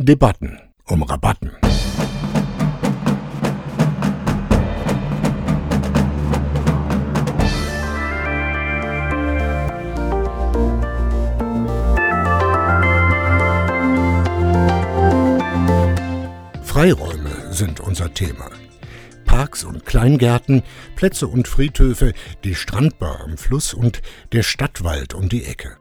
Debatten um Rabatten. Freiräume sind unser Thema. Parks und Kleingärten, Plätze und Friedhöfe, die Strandbar am Fluss und der Stadtwald um die Ecke.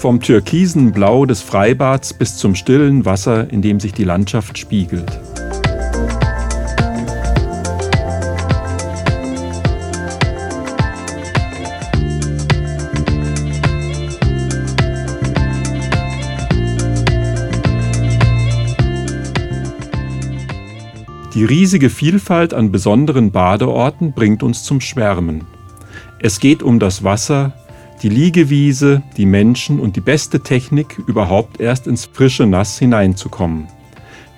Vom türkisen Blau des Freibads bis zum stillen Wasser, in dem sich die Landschaft spiegelt. Die riesige Vielfalt an besonderen Badeorten bringt uns zum Schwärmen. Es geht um das Wasser, die Liegewiese, die Menschen und die beste Technik, überhaupt erst ins frische Nass hineinzukommen.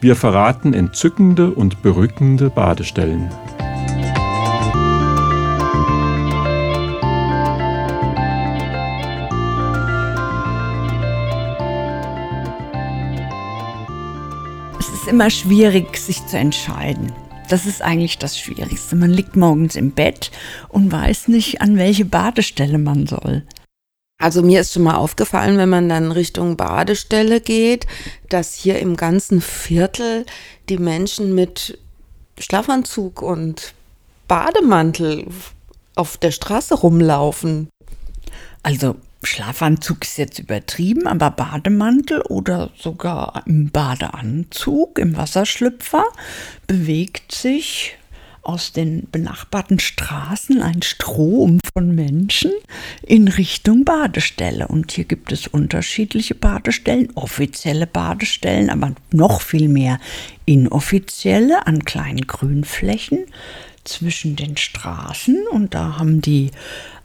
Wir verraten entzückende und berückende Badestellen. Es ist immer schwierig, sich zu entscheiden. Das ist eigentlich das Schwierigste. Man liegt morgens im Bett und weiß nicht, an welche Badestelle man soll. Also mir ist schon mal aufgefallen, wenn man dann Richtung Badestelle geht, dass hier im ganzen Viertel die Menschen mit Schlafanzug und Bademantel auf der Straße rumlaufen. Also Schlafanzug ist jetzt übertrieben, aber Bademantel oder sogar im Badeanzug, im Wasserschlüpfer bewegt sich aus den benachbarten Straßen ein Strom von Menschen in Richtung Badestelle. Und hier gibt es unterschiedliche Badestellen, offizielle Badestellen, aber noch viel mehr inoffizielle an kleinen Grünflächen zwischen den Straßen. Und da haben die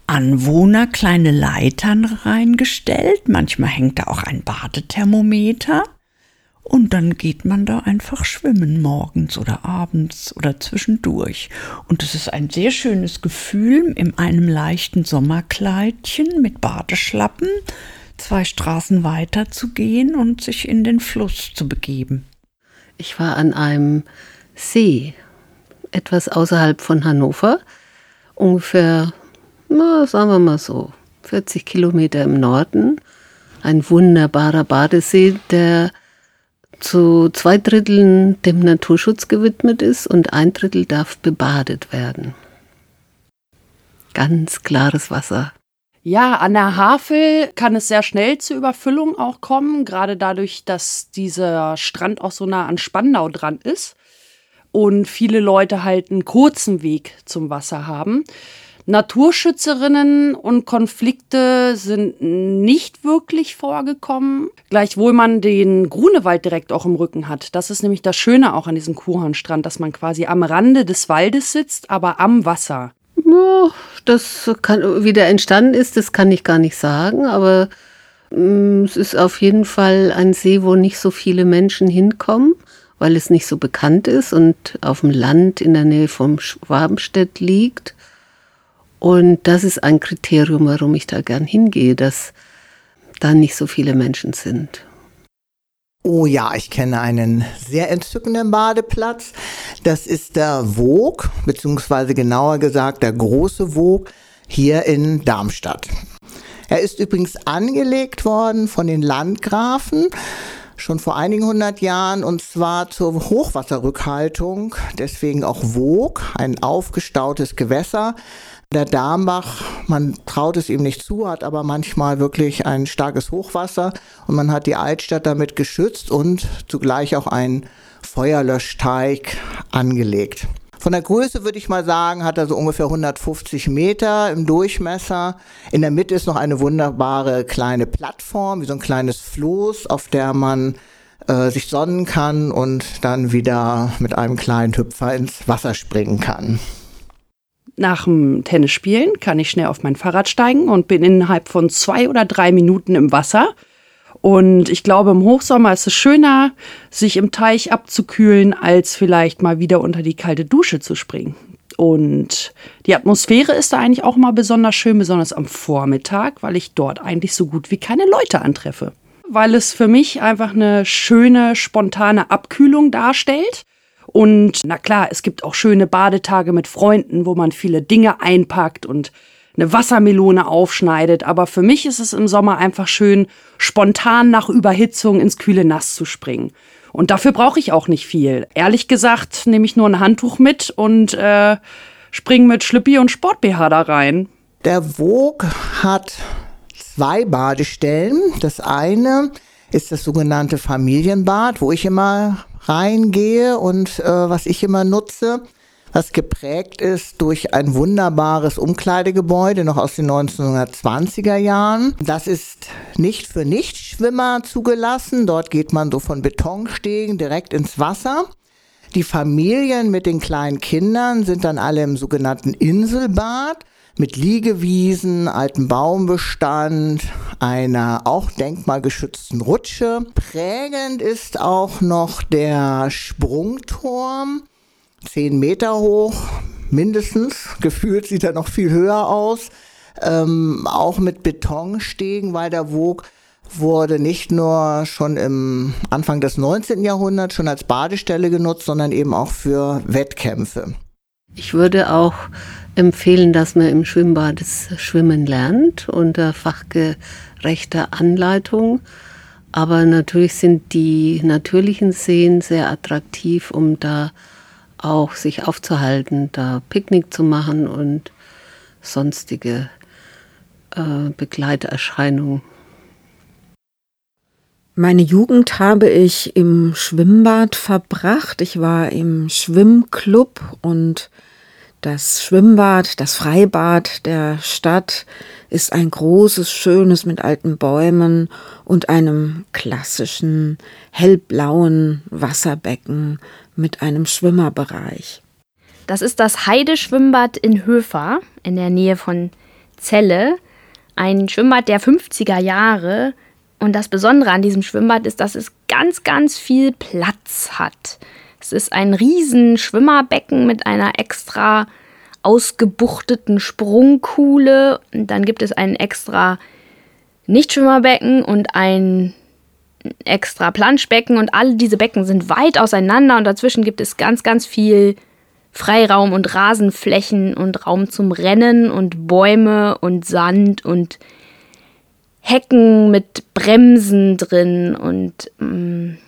Anwohner kleine Leitern reingestellt. Manchmal hängt da auch ein Badethermometer. Und dann geht man da einfach schwimmen morgens oder abends oder zwischendurch. Und es ist ein sehr schönes Gefühl, in einem leichten Sommerkleidchen mit Badeschlappen zwei Straßen weiter zu gehen und sich in den Fluss zu begeben. Ich war an einem See, etwas außerhalb von Hannover, ungefähr na, sagen wir mal so, 40 Kilometer im Norden. Ein wunderbarer Badesee, der zu zwei Dritteln dem Naturschutz gewidmet ist und ein Drittel darf bebadet werden. Ganz klares Wasser. Ja, an der Havel kann es sehr schnell zur Überfüllung auch kommen, gerade dadurch, dass dieser Strand auch so nah an Spandau dran ist und viele Leute halt einen kurzen Weg zum Wasser haben. Naturschützerinnen und Konflikte sind nicht wirklich vorgekommen, gleichwohl man den Grunewald direkt auch im Rücken hat. Das ist nämlich das Schöne auch an diesem Kuhhornstrand, dass man quasi am Rande des Waldes sitzt, aber am Wasser. Das kann, wie der entstanden ist, das kann ich gar nicht sagen, aber mm, es ist auf jeden Fall ein See, wo nicht so viele Menschen hinkommen, weil es nicht so bekannt ist und auf dem Land in der Nähe vom Schwabenstedt liegt. Und das ist ein Kriterium, warum ich da gern hingehe, dass da nicht so viele Menschen sind. Oh ja, ich kenne einen sehr entzückenden Badeplatz. Das ist der Wog, beziehungsweise genauer gesagt der große Wog hier in Darmstadt. Er ist übrigens angelegt worden von den Landgrafen schon vor einigen hundert Jahren und zwar zur Hochwasserrückhaltung, deswegen auch Wog, ein aufgestautes Gewässer, der Darmbach, man traut es ihm nicht zu, hat aber manchmal wirklich ein starkes Hochwasser und man hat die Altstadt damit geschützt und zugleich auch einen Feuerlöschteig angelegt. Von der Größe würde ich mal sagen, hat er so ungefähr 150 Meter im Durchmesser. In der Mitte ist noch eine wunderbare kleine Plattform, wie so ein kleines Floß, auf der man äh, sich sonnen kann und dann wieder mit einem kleinen Hüpfer ins Wasser springen kann. Nach dem Tennisspielen kann ich schnell auf mein Fahrrad steigen und bin innerhalb von zwei oder drei Minuten im Wasser. Und ich glaube, im Hochsommer ist es schöner, sich im Teich abzukühlen, als vielleicht mal wieder unter die kalte Dusche zu springen. Und die Atmosphäre ist da eigentlich auch mal besonders schön, besonders am Vormittag, weil ich dort eigentlich so gut wie keine Leute antreffe. Weil es für mich einfach eine schöne, spontane Abkühlung darstellt. Und na klar, es gibt auch schöne Badetage mit Freunden, wo man viele Dinge einpackt und eine Wassermelone aufschneidet. Aber für mich ist es im Sommer einfach schön, spontan nach Überhitzung ins kühle Nass zu springen. Und dafür brauche ich auch nicht viel. Ehrlich gesagt nehme ich nur ein Handtuch mit und äh, springe mit Schlüppi und Sport-BH da rein. Der Vogue hat zwei Badestellen. Das eine ist das sogenannte Familienbad, wo ich immer reingehe und äh, was ich immer nutze was geprägt ist durch ein wunderbares Umkleidegebäude noch aus den 1920er Jahren. Das ist nicht für Nichtschwimmer zugelassen. Dort geht man so von Betonstegen direkt ins Wasser. Die Familien mit den kleinen Kindern sind dann alle im sogenannten Inselbad mit Liegewiesen, altem Baumbestand, einer auch denkmalgeschützten Rutsche. Prägend ist auch noch der Sprungturm zehn Meter hoch, mindestens. Gefühlt sieht er noch viel höher aus. Ähm, auch mit Betonstegen, weil der Wog wurde nicht nur schon im Anfang des 19. Jahrhunderts schon als Badestelle genutzt, sondern eben auch für Wettkämpfe. Ich würde auch empfehlen, dass man im Schwimmbad das Schwimmen lernt unter fachgerechter Anleitung. Aber natürlich sind die natürlichen Seen sehr attraktiv, um da auch sich aufzuhalten, da Picknick zu machen und sonstige äh, Begleiterscheinungen. Meine Jugend habe ich im Schwimmbad verbracht. Ich war im Schwimmclub und das Schwimmbad, das Freibad der Stadt ist ein großes, schönes mit alten Bäumen und einem klassischen hellblauen Wasserbecken mit einem Schwimmerbereich. Das ist das Heideschwimmbad in Höfer in der Nähe von Celle. Ein Schwimmbad der 50er Jahre. Und das Besondere an diesem Schwimmbad ist, dass es ganz, ganz viel Platz hat. Es ist ein riesen Schwimmerbecken mit einer extra ausgebuchteten Sprungkuhle. Und dann gibt es ein extra Nichtschwimmerbecken und ein extra Planschbecken. Und alle diese Becken sind weit auseinander. Und dazwischen gibt es ganz, ganz viel Freiraum und Rasenflächen und Raum zum Rennen und Bäume und Sand und Hecken mit Bremsen drin. Und ähm,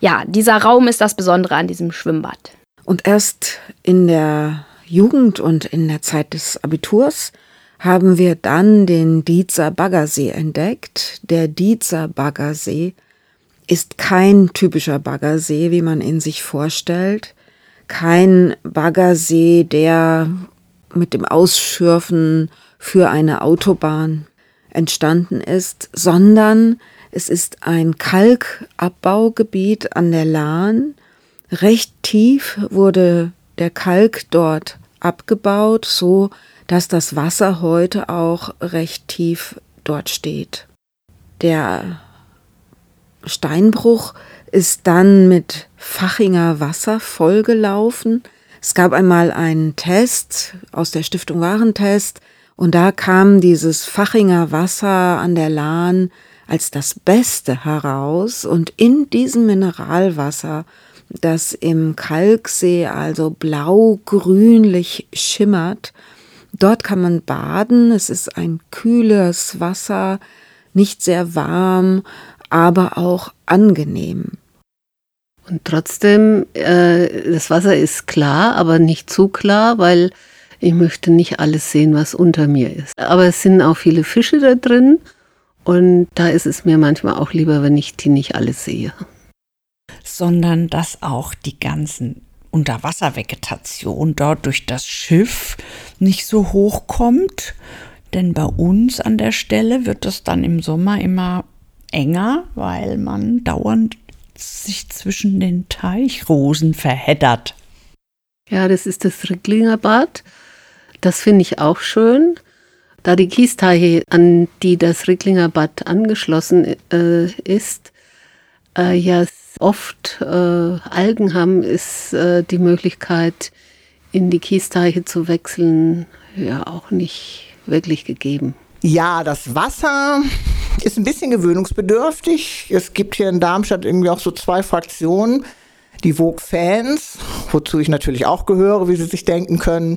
ja, dieser Raum ist das Besondere an diesem Schwimmbad. Und erst in der Jugend und in der Zeit des Abiturs haben wir dann den Dietzer Baggersee entdeckt. Der Dietzer Baggersee ist kein typischer Baggersee, wie man ihn sich vorstellt. Kein Baggersee, der mit dem Ausschürfen für eine Autobahn entstanden ist, sondern es ist ein Kalkabbaugebiet an der Lahn. Recht tief wurde der Kalk dort abgebaut, so dass das Wasser heute auch recht tief dort steht. Der Steinbruch ist dann mit Fachinger Wasser vollgelaufen. Es gab einmal einen Test aus der Stiftung Warentest und da kam dieses Fachinger Wasser an der Lahn als das Beste heraus und in diesem Mineralwasser, das im Kalksee also blau-grünlich schimmert, Dort kann man baden. Es ist ein kühles Wasser, nicht sehr warm, aber auch angenehm. Und trotzdem, äh, das Wasser ist klar, aber nicht zu klar, weil ich möchte nicht alles sehen, was unter mir ist. Aber es sind auch viele Fische da drin und da ist es mir manchmal auch lieber, wenn ich die nicht alle sehe. Sondern dass auch die ganzen Unterwasservegetation dort durch das Schiff nicht so hoch kommt. Denn bei uns an der Stelle wird es dann im Sommer immer enger, weil man dauernd sich zwischen den Teichrosen verheddert. Ja, das ist das Ricklinger Bad. Das finde ich auch schön. Da die Kiesteiche, an die das Ricklinger Bad angeschlossen äh, ist, äh, ja oft äh, Algen haben, ist äh, die Möglichkeit, in die Kiesteiche zu wechseln, ja auch nicht wirklich gegeben. Ja, das Wasser ist ein bisschen gewöhnungsbedürftig. Es gibt hier in Darmstadt irgendwie auch so zwei Fraktionen. Die Vogue-Fans, wozu ich natürlich auch gehöre, wie Sie sich denken können.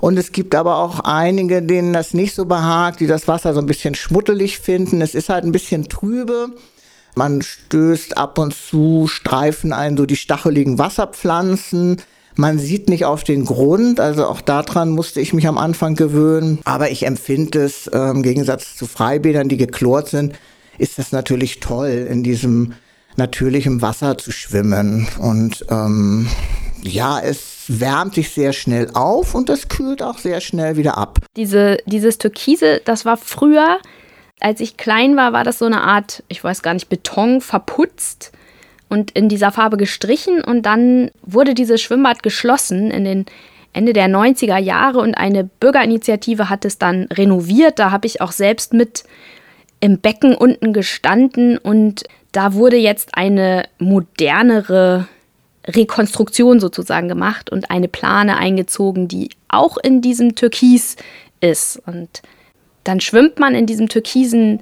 Und es gibt aber auch einige, denen das nicht so behagt, die das Wasser so ein bisschen schmuddelig finden. Es ist halt ein bisschen trübe. Man stößt ab und zu Streifen ein, so die stacheligen Wasserpflanzen. Man sieht nicht auf den Grund, also auch daran musste ich mich am Anfang gewöhnen. Aber ich empfinde es äh, im Gegensatz zu Freibädern, die geklort sind, ist es natürlich toll, in diesem natürlichen Wasser zu schwimmen. Und ähm, ja, es wärmt sich sehr schnell auf und es kühlt auch sehr schnell wieder ab. Diese, dieses Türkise, das war früher, als ich klein war, war das so eine Art, ich weiß gar nicht, Beton verputzt und in dieser Farbe gestrichen und dann wurde dieses Schwimmbad geschlossen in den Ende der 90er Jahre und eine Bürgerinitiative hat es dann renoviert. Da habe ich auch selbst mit im Becken unten gestanden und da wurde jetzt eine modernere Rekonstruktion sozusagen gemacht und eine Plane eingezogen, die auch in diesem Türkis ist. Und dann schwimmt man in diesem türkisen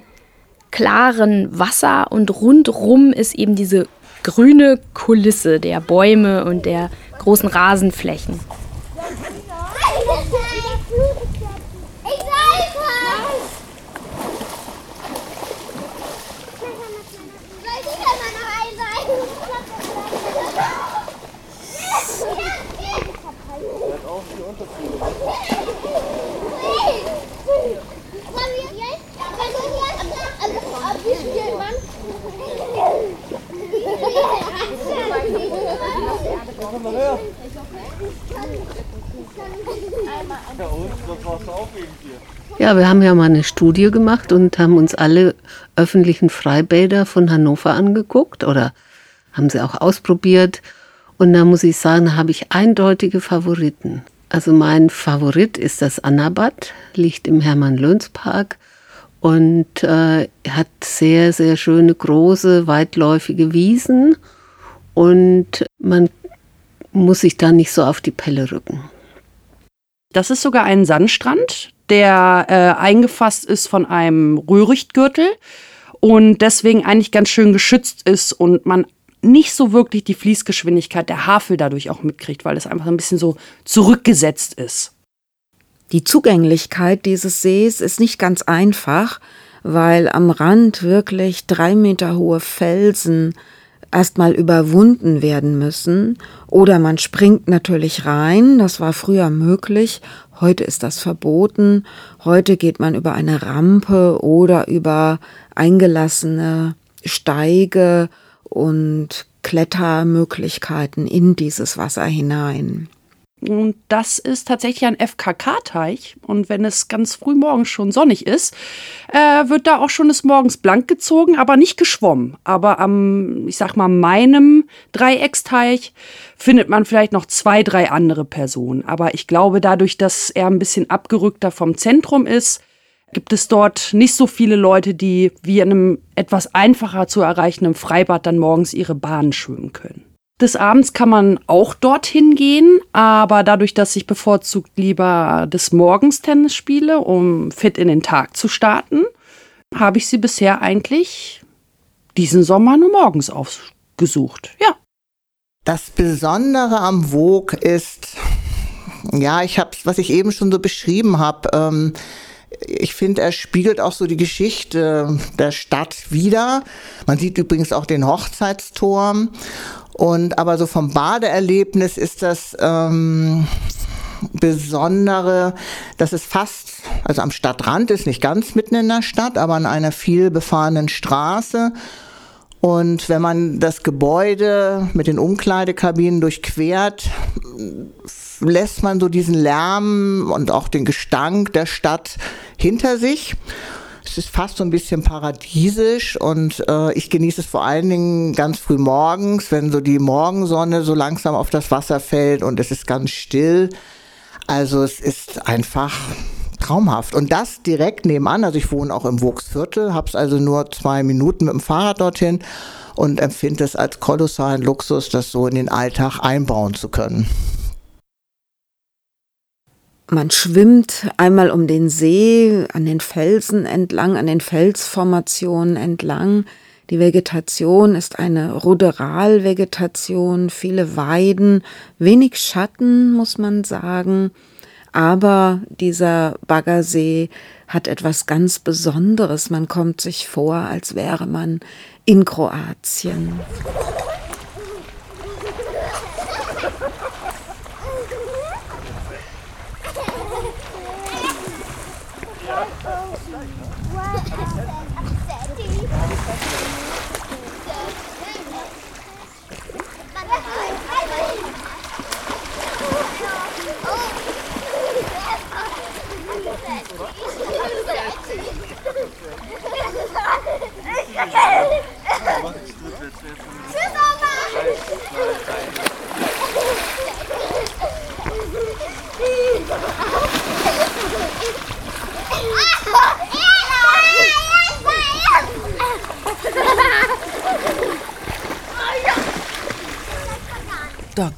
klaren Wasser und rundrum ist eben diese grüne Kulisse der Bäume und der großen Rasenflächen. Ja, wir haben ja mal eine Studie gemacht und haben uns alle öffentlichen Freibäder von Hannover angeguckt oder haben sie auch ausprobiert. Und da muss ich sagen, da habe ich eindeutige Favoriten. Also mein Favorit ist das Annabad, liegt im Hermann-Löns-Park und äh, hat sehr, sehr schöne, große, weitläufige Wiesen und man muss sich da nicht so auf die Pelle rücken. Das ist sogar ein Sandstrand, der äh, eingefasst ist von einem Röhrichtgürtel und deswegen eigentlich ganz schön geschützt ist und man nicht so wirklich die Fließgeschwindigkeit der Havel dadurch auch mitkriegt, weil es einfach ein bisschen so zurückgesetzt ist. Die Zugänglichkeit dieses Sees ist nicht ganz einfach, weil am Rand wirklich drei Meter hohe Felsen erstmal überwunden werden müssen. Oder man springt natürlich rein, das war früher möglich, heute ist das verboten. Heute geht man über eine Rampe oder über eingelassene Steige und Klettermöglichkeiten in dieses Wasser hinein. Und das ist tatsächlich ein FKK-Teich. Und wenn es ganz früh morgens schon sonnig ist, äh, wird da auch schon des Morgens blank gezogen, aber nicht geschwommen. Aber am, ich sag mal, meinem Dreiecksteich findet man vielleicht noch zwei, drei andere Personen. Aber ich glaube, dadurch, dass er ein bisschen abgerückter vom Zentrum ist, gibt es dort nicht so viele Leute, die wie in einem etwas einfacher zu erreichenden Freibad dann morgens ihre Bahn schwimmen können. Des Abends kann man auch dorthin gehen, aber dadurch, dass ich bevorzugt lieber des Morgens Tennis spiele, um fit in den Tag zu starten, habe ich sie bisher eigentlich diesen Sommer nur morgens aufgesucht. Ja. Das Besondere am Vogue ist, ja, ich habe, was ich eben schon so beschrieben habe, ähm, ich finde, er spiegelt auch so die Geschichte der Stadt wieder. Man sieht übrigens auch den Hochzeitsturm. Und aber so vom Badeerlebnis ist das ähm, Besondere, dass es fast, also am Stadtrand ist, nicht ganz mitten in der Stadt, aber an einer viel befahrenen Straße. Und wenn man das Gebäude mit den Umkleidekabinen durchquert, lässt man so diesen Lärm und auch den Gestank der Stadt hinter sich. Es ist fast so ein bisschen paradiesisch und äh, ich genieße es vor allen Dingen ganz früh morgens, wenn so die Morgensonne so langsam auf das Wasser fällt und es ist ganz still. Also es ist einfach traumhaft. Und das direkt nebenan. Also ich wohne auch im Wuchsviertel, habe es also nur zwei Minuten mit dem Fahrrad dorthin und empfinde es als kolossalen Luxus, das so in den Alltag einbauen zu können. Man schwimmt einmal um den See, an den Felsen entlang, an den Felsformationen entlang. Die Vegetation ist eine Ruderalvegetation, viele Weiden, wenig Schatten, muss man sagen. Aber dieser Baggersee hat etwas ganz Besonderes. Man kommt sich vor, als wäre man in Kroatien.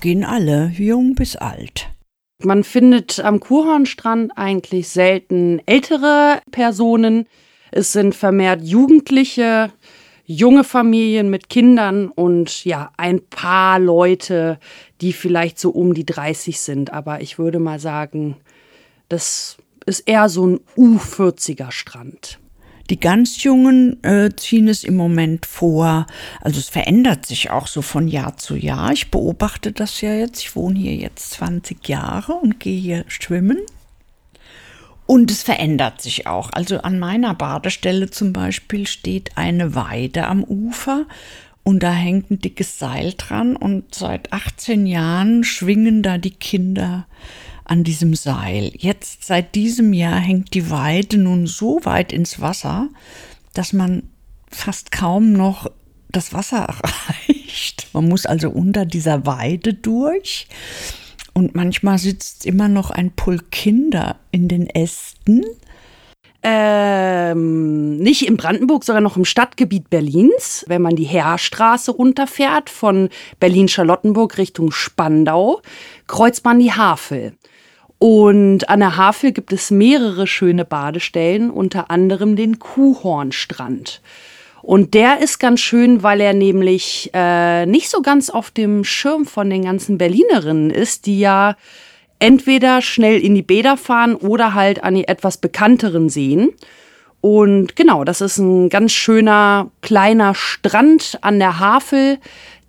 Gehen alle, jung bis alt. Man findet am Kurhornstrand eigentlich selten ältere Personen. Es sind vermehrt Jugendliche, junge Familien mit Kindern und ja, ein paar Leute, die vielleicht so um die 30 sind. Aber ich würde mal sagen, das ist eher so ein U40er Strand. Die ganz Jungen äh, ziehen es im Moment vor. Also es verändert sich auch so von Jahr zu Jahr. Ich beobachte das ja jetzt. Ich wohne hier jetzt 20 Jahre und gehe hier schwimmen. Und es verändert sich auch. Also an meiner Badestelle zum Beispiel steht eine Weide am Ufer und da hängt ein dickes Seil dran und seit 18 Jahren schwingen da die Kinder an diesem Seil. Jetzt seit diesem Jahr hängt die Weide nun so weit ins Wasser, dass man fast kaum noch das Wasser erreicht. Man muss also unter dieser Weide durch. Und manchmal sitzt immer noch ein Pulk Kinder in den Ästen. Ähm, nicht in Brandenburg, sondern noch im Stadtgebiet Berlins. Wenn man die Heerstraße runterfährt von Berlin-Charlottenburg Richtung Spandau, kreuzt man die Havel. Und an der Havel gibt es mehrere schöne Badestellen, unter anderem den Kuhhornstrand. Und der ist ganz schön, weil er nämlich äh, nicht so ganz auf dem Schirm von den ganzen Berlinerinnen ist, die ja entweder schnell in die Bäder fahren oder halt an die etwas bekannteren Seen. Und genau, das ist ein ganz schöner kleiner Strand an der Havel,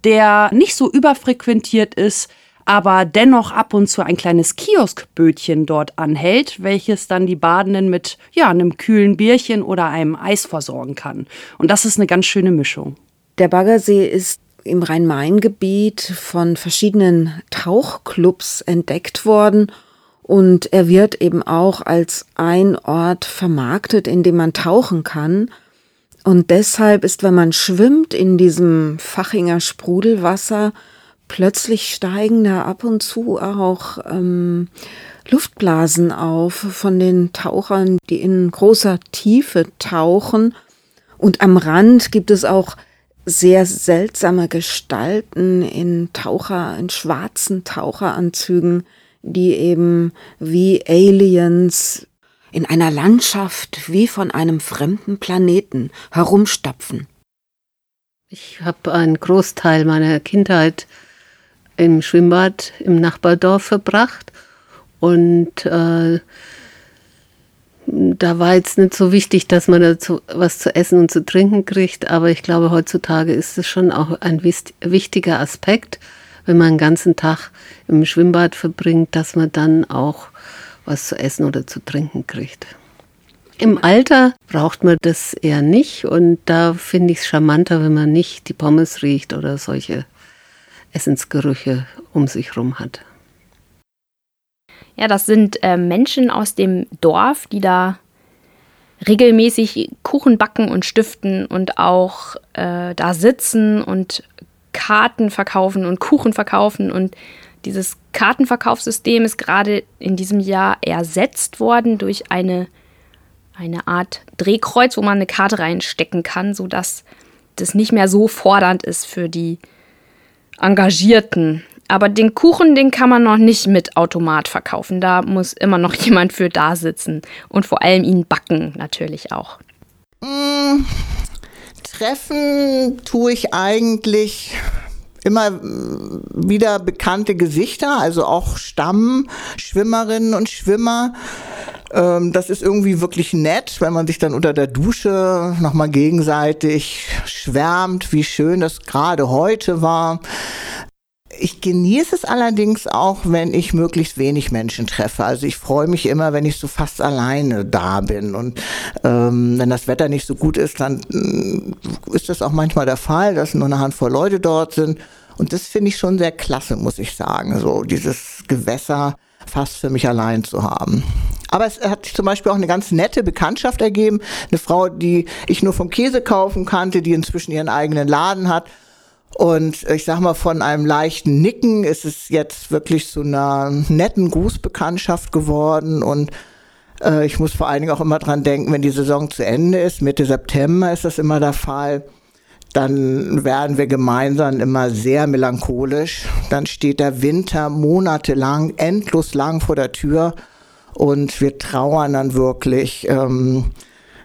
der nicht so überfrequentiert ist, aber dennoch ab und zu ein kleines Kioskbötchen dort anhält, welches dann die Badenden mit ja, einem kühlen Bierchen oder einem Eis versorgen kann. Und das ist eine ganz schöne Mischung. Der Baggersee ist im Rhein-Main-Gebiet von verschiedenen Tauchclubs entdeckt worden und er wird eben auch als ein Ort vermarktet, in dem man tauchen kann. Und deshalb ist, wenn man schwimmt in diesem Fachinger Sprudelwasser, plötzlich steigen da ab und zu auch ähm, Luftblasen auf von den Tauchern, die in großer Tiefe tauchen. Und am Rand gibt es auch sehr seltsame Gestalten in Taucher, in schwarzen Taucheranzügen, die eben wie Aliens in einer Landschaft wie von einem fremden Planeten herumstapfen. Ich habe einen Großteil meiner Kindheit im Schwimmbad im Nachbardorf verbracht. Und äh, da war jetzt nicht so wichtig, dass man dazu was zu essen und zu trinken kriegt, aber ich glaube, heutzutage ist es schon auch ein wichtiger Aspekt, wenn man den ganzen Tag im Schwimmbad verbringt, dass man dann auch was zu essen oder zu trinken kriegt. Im Alter braucht man das eher nicht. Und da finde ich es charmanter, wenn man nicht die Pommes riecht oder solche Essensgerüche um sich herum hat. Ja, das sind äh, Menschen aus dem Dorf, die da regelmäßig Kuchen backen und stiften und auch äh, da sitzen und Karten verkaufen und Kuchen verkaufen und Dieses Kartenverkaufssystem ist gerade in diesem Jahr ersetzt worden durch eine, eine Art Drehkreuz, wo man eine Karte reinstecken kann, sodass das nicht mehr so fordernd ist für die Engagierten. Aber den Kuchen, den kann man noch nicht mit Automat verkaufen. Da muss immer noch jemand für da sitzen. Und vor allem ihn backen natürlich auch. Mmh, treffen tue ich eigentlich immer wieder bekannte Gesichter, also auch Stammschwimmerinnen und Schwimmer. Ähm, das ist irgendwie wirklich nett, wenn man sich dann unter der Dusche nochmal gegenseitig schwärmt, wie schön das gerade heute war. Ich genieße es allerdings auch, wenn ich möglichst wenig Menschen treffe. Also ich freue mich immer, wenn ich so fast alleine da bin. Und ähm, wenn das Wetter nicht so gut ist, dann äh, ist das auch manchmal der Fall, dass nur eine Handvoll Leute dort sind. Und das finde ich schon sehr klasse, muss ich sagen. So dieses Gewässer fast für mich allein zu haben. Aber es hat sich zum Beispiel auch eine ganz nette Bekanntschaft ergeben. Eine Frau, die ich nur vom Käse kaufen kannte, die inzwischen ihren eigenen Laden hat und ich sag mal, von einem leichten Nicken ist es jetzt wirklich zu einer netten Grußbekanntschaft geworden. Und äh, ich muss vor allen Dingen auch immer dran denken, wenn die Saison zu Ende ist, Mitte September ist das immer der Fall, dann werden wir gemeinsam immer sehr melancholisch. Dann steht der Winter monatelang, endlos lang vor der Tür und wir trauern dann wirklich. Ähm,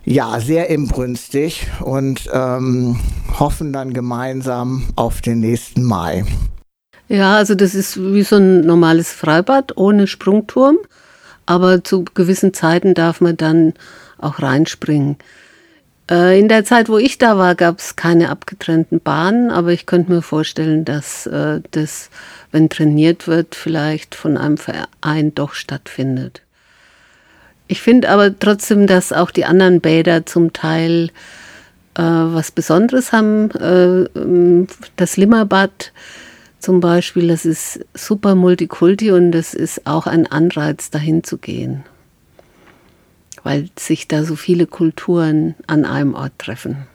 ja, sehr inbrünstig und ähm, hoffen dann gemeinsam auf den nächsten Mai. Ja, also das ist wie so ein normales Freibad ohne Sprungturm, aber zu gewissen Zeiten darf man dann auch reinspringen. Äh, in der Zeit, wo ich da war, gab es keine abgetrennten Bahnen, aber ich könnte mir vorstellen, dass äh, das, wenn trainiert wird, vielleicht von einem Verein doch stattfindet. Ich finde aber trotzdem, dass auch die anderen Bäder zum Teil äh, was Besonderes haben. Äh, das Limmerbad zum Beispiel, das ist super Multikulti und das ist auch ein Anreiz, dahin zu gehen. Weil sich da so viele Kulturen an einem Ort treffen.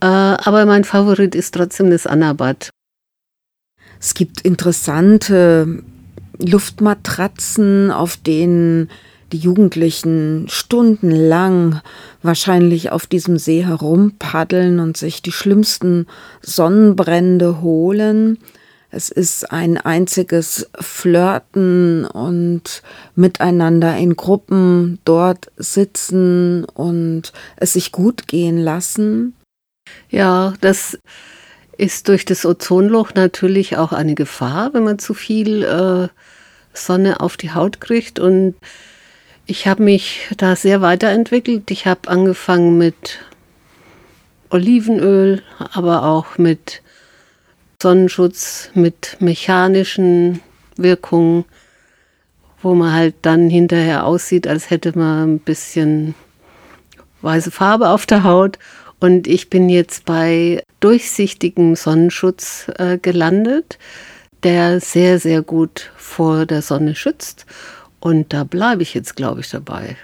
Äh, aber mein Favorit ist trotzdem das Annabad. Es gibt interessante Luftmatratzen, auf denen die Jugendlichen stundenlang wahrscheinlich auf diesem See herumpaddeln und sich die schlimmsten Sonnenbrände holen. Es ist ein einziges Flirten und miteinander in Gruppen dort sitzen und es sich gut gehen lassen. Ja, das ist durch das Ozonloch natürlich auch eine Gefahr, wenn man zu viel äh, Sonne auf die Haut kriegt und ich habe mich da sehr weiterentwickelt. Ich habe angefangen mit Olivenöl, aber auch mit Sonnenschutz, mit mechanischen Wirkungen, wo man halt dann hinterher aussieht, als hätte man ein bisschen weiße Farbe auf der Haut. Und ich bin jetzt bei durchsichtigem Sonnenschutz äh, gelandet, der sehr, sehr gut vor der Sonne schützt und da bleibe ich jetzt, glaube ich, dabei.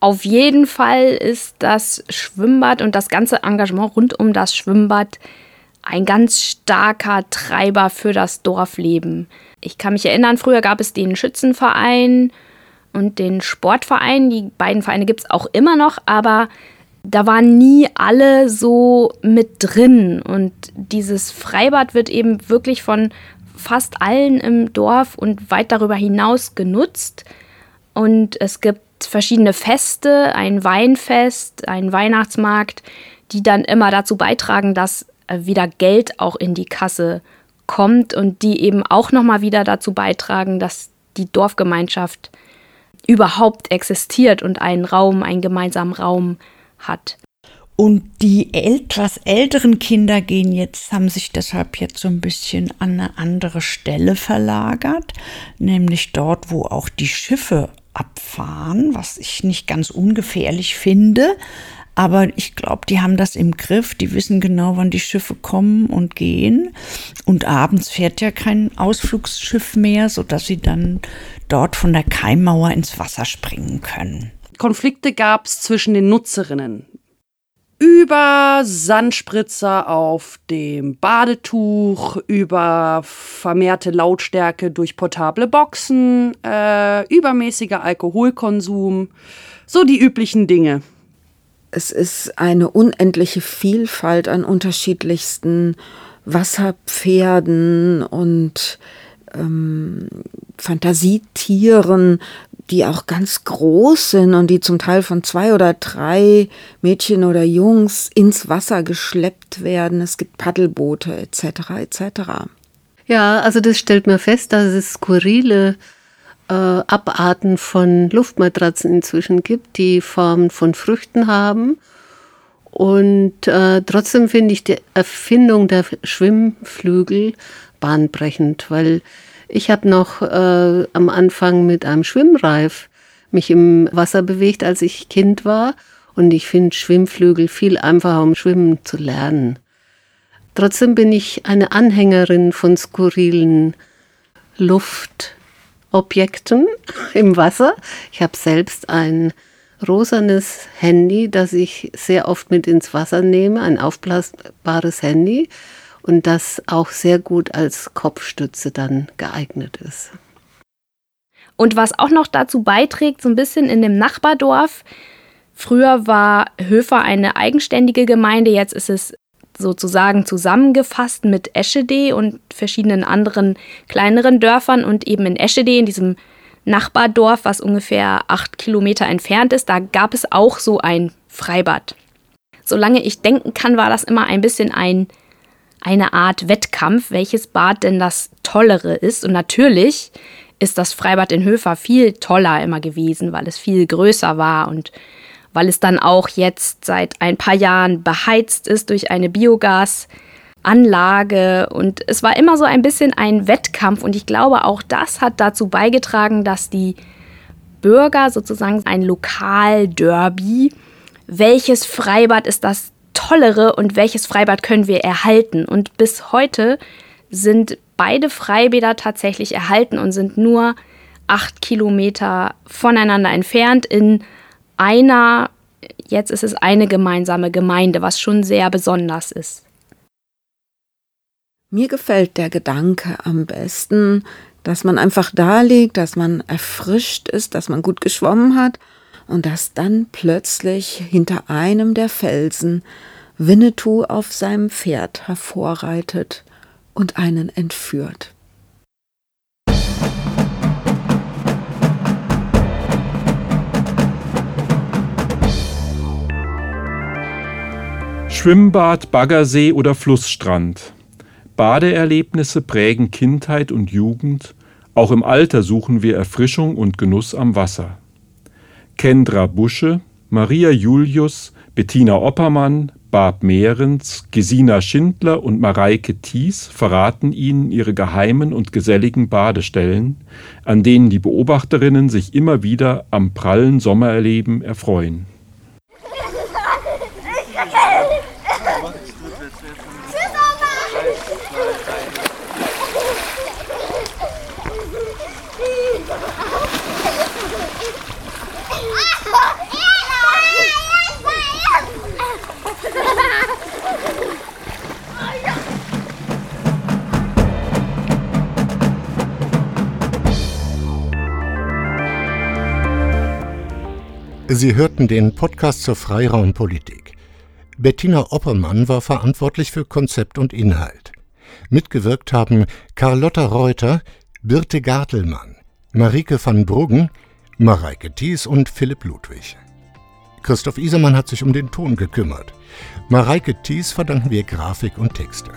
Auf jeden Fall ist das Schwimmbad und das ganze Engagement rund um das Schwimmbad ein ganz starker Treiber für das Dorfleben. Ich kann mich erinnern, früher gab es den Schützenverein und den Sportverein. Die beiden Vereine gibt es auch immer noch, aber da waren nie alle so mit drin. Und dieses Freibad wird eben wirklich von fast allen im Dorf und weit darüber hinaus genutzt. Und es gibt verschiedene Feste, ein Weinfest, ein Weihnachtsmarkt, die dann immer dazu beitragen, dass wieder Geld auch in die Kasse kommt und die eben auch nochmal wieder dazu beitragen, dass die Dorfgemeinschaft überhaupt existiert und einen Raum, einen gemeinsamen Raum hat. Und die etwas älteren Kinder gehen jetzt, haben sich deshalb jetzt so ein bisschen an eine andere Stelle verlagert, nämlich dort, wo auch die Schiffe abfahren, was ich nicht ganz ungefährlich finde. Aber ich glaube, die haben das im Griff. Die wissen genau, wann die Schiffe kommen und gehen. Und abends fährt ja kein Ausflugsschiff mehr, sodass sie dann dort von der Keimmauer ins Wasser springen können. Konflikte gab es zwischen den Nutzerinnen über Sandspritzer auf dem Badetuch, über vermehrte Lautstärke durch portable Boxen, äh, übermäßiger Alkoholkonsum, so die üblichen Dinge. Es ist eine unendliche Vielfalt an unterschiedlichsten Wasserpferden und ähm, Fantasietieren, die auch ganz groß sind und die zum Teil von zwei oder drei Mädchen oder Jungs ins Wasser geschleppt werden. Es gibt Paddelboote etc. etc. Ja, also das stellt mir fest, dass es skurrile äh, Abarten von Luftmatratzen inzwischen gibt, die Formen von Früchten haben. Und äh, trotzdem finde ich die Erfindung der Schwimmflügel bahnbrechend, weil ich habe noch äh, am Anfang mit einem Schwimmreif mich im Wasser bewegt, als ich Kind war. Und ich finde Schwimmflügel viel einfacher, um schwimmen zu lernen. Trotzdem bin ich eine Anhängerin von skurrilen Luftobjekten im Wasser. Ich habe selbst ein rosanes Handy, das ich sehr oft mit ins Wasser nehme, ein aufblasbares Handy und das auch sehr gut als Kopfstütze dann geeignet ist. Und was auch noch dazu beiträgt, so ein bisschen in dem Nachbardorf, früher war Höfer eine eigenständige Gemeinde, jetzt ist es sozusagen zusammengefasst mit Eschede und verschiedenen anderen kleineren Dörfern und eben in Eschede, in diesem Nachbardorf, was ungefähr acht Kilometer entfernt ist, da gab es auch so ein Freibad. Solange ich denken kann, war das immer ein bisschen ein eine Art Wettkampf, welches Bad denn das tollere ist. Und natürlich ist das Freibad in Höfer viel toller immer gewesen, weil es viel größer war und weil es dann auch jetzt seit ein paar Jahren beheizt ist durch eine Biogasanlage. Und es war immer so ein bisschen ein Wettkampf. Und ich glaube, auch das hat dazu beigetragen, dass die Bürger sozusagen ein Lokalderby, welches Freibad ist das tollere und welches Freibad können wir erhalten. Und bis heute sind beide Freibäder tatsächlich erhalten und sind nur acht Kilometer voneinander entfernt in einer, jetzt ist es eine gemeinsame Gemeinde, was schon sehr besonders ist. Mir gefällt der Gedanke am besten, dass man einfach da liegt, dass man erfrischt ist, dass man gut geschwommen hat und dass dann plötzlich hinter einem der Felsen Winnetou auf seinem Pferd hervorreitet und einen entführt. Schwimmbad, Baggersee oder Flussstrand. Badeerlebnisse prägen Kindheit und Jugend, auch im Alter suchen wir Erfrischung und Genuss am Wasser. Kendra Busche, Maria Julius, Bettina Oppermann, Barb Mehrens, Gesina Schindler und Mareike Thies verraten Ihnen ihre geheimen und geselligen Badestellen, an denen die Beobachterinnen sich immer wieder am prallen Sommererleben erfreuen. Sie hörten den Podcast zur Freiraumpolitik. Bettina Oppermann war verantwortlich für Konzept und Inhalt. Mitgewirkt haben Carlotta Reuter, Birte Gartelmann, Marike van Bruggen, Mareike Thies und Philipp Ludwig. Christoph Isermann hat sich um den Ton gekümmert. Mareike Thies verdanken wir Grafik und Texte.